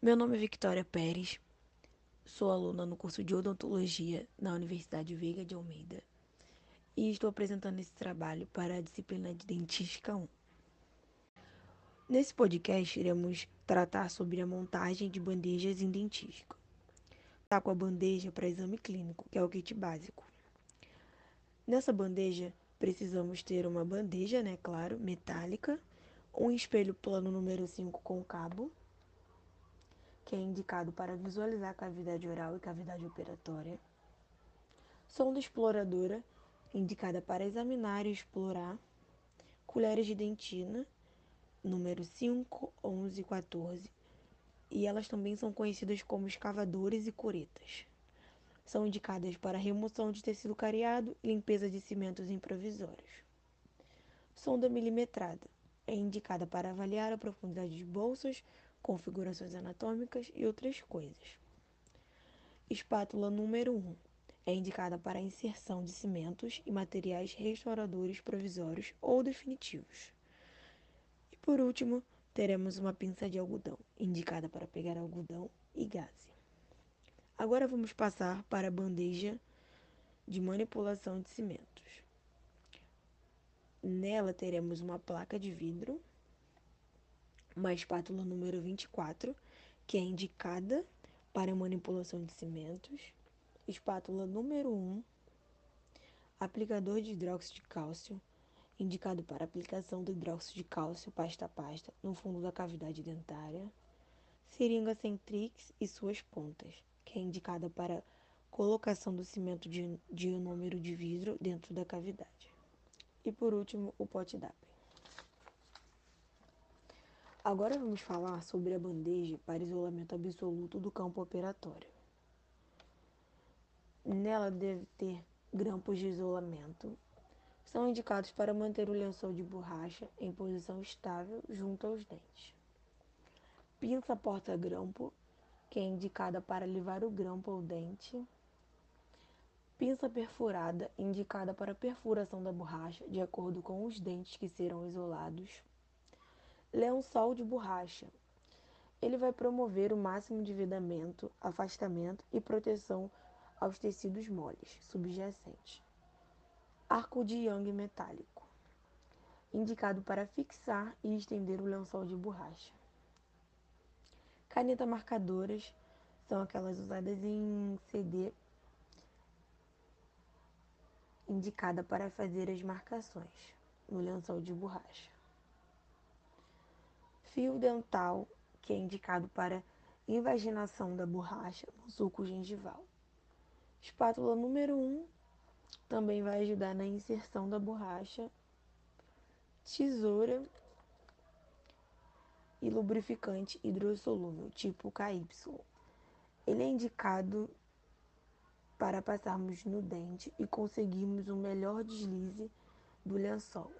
Meu nome é Victoria Pérez, sou aluna no curso de odontologia na Universidade Veiga de Almeida e estou apresentando esse trabalho para a disciplina de Dentística 1. Nesse podcast, iremos tratar sobre a montagem de bandejas em dentística. Tá com a bandeja para exame clínico, que é o kit básico. Nessa bandeja, precisamos ter uma bandeja, né, claro, metálica, um espelho plano número 5 com cabo, que é indicado para visualizar a cavidade oral e cavidade operatória. Sonda exploradora, indicada para examinar e explorar. Colheres de dentina, número 5, 11 e 14. E elas também são conhecidas como escavadores e curetas. São indicadas para remoção de tecido cariado e limpeza de cimentos improvisórios. Sonda milimetrada é indicada para avaliar a profundidade de bolsas, configurações anatômicas e outras coisas. Espátula número 1 é indicada para a inserção de cimentos e materiais restauradores provisórios ou definitivos. E por último, teremos uma pinça de algodão, indicada para pegar algodão e gaze. Agora vamos passar para a bandeja de manipulação de cimentos. Nela teremos uma placa de vidro, uma espátula número 24, que é indicada para manipulação de cimentos, espátula número 1, aplicador de hidróxido de cálcio, indicado para aplicação do hidróxido de cálcio pasta a pasta no fundo da cavidade dentária, seringa Centrix e suas pontas, que é indicada para colocação do cimento de, de número de vidro dentro da cavidade. E por último, o pote DAP. Agora vamos falar sobre a bandeja para isolamento absoluto do campo operatório. Nela deve ter grampos de isolamento. São indicados para manter o lençol de borracha em posição estável junto aos dentes. Pinça porta-grampo, que é indicada para levar o grampo ao dente Pinça perfurada, indicada para perfuração da borracha, de acordo com os dentes que serão isolados. Lençol de borracha. Ele vai promover o máximo de vedamento, afastamento e proteção aos tecidos moles subjacentes. Arco de Young metálico. Indicado para fixar e estender o lençol de borracha. Caneta marcadoras são aquelas usadas em CD indicada para fazer as marcações no lençol de borracha. Fio dental, que é indicado para invaginação da borracha no suco gengival. Espátula número 1 um, também vai ajudar na inserção da borracha. Tesoura e lubrificante hidrossolúvel, tipo KY. Ele é indicado para passarmos no dente e conseguirmos um melhor deslize do lençol.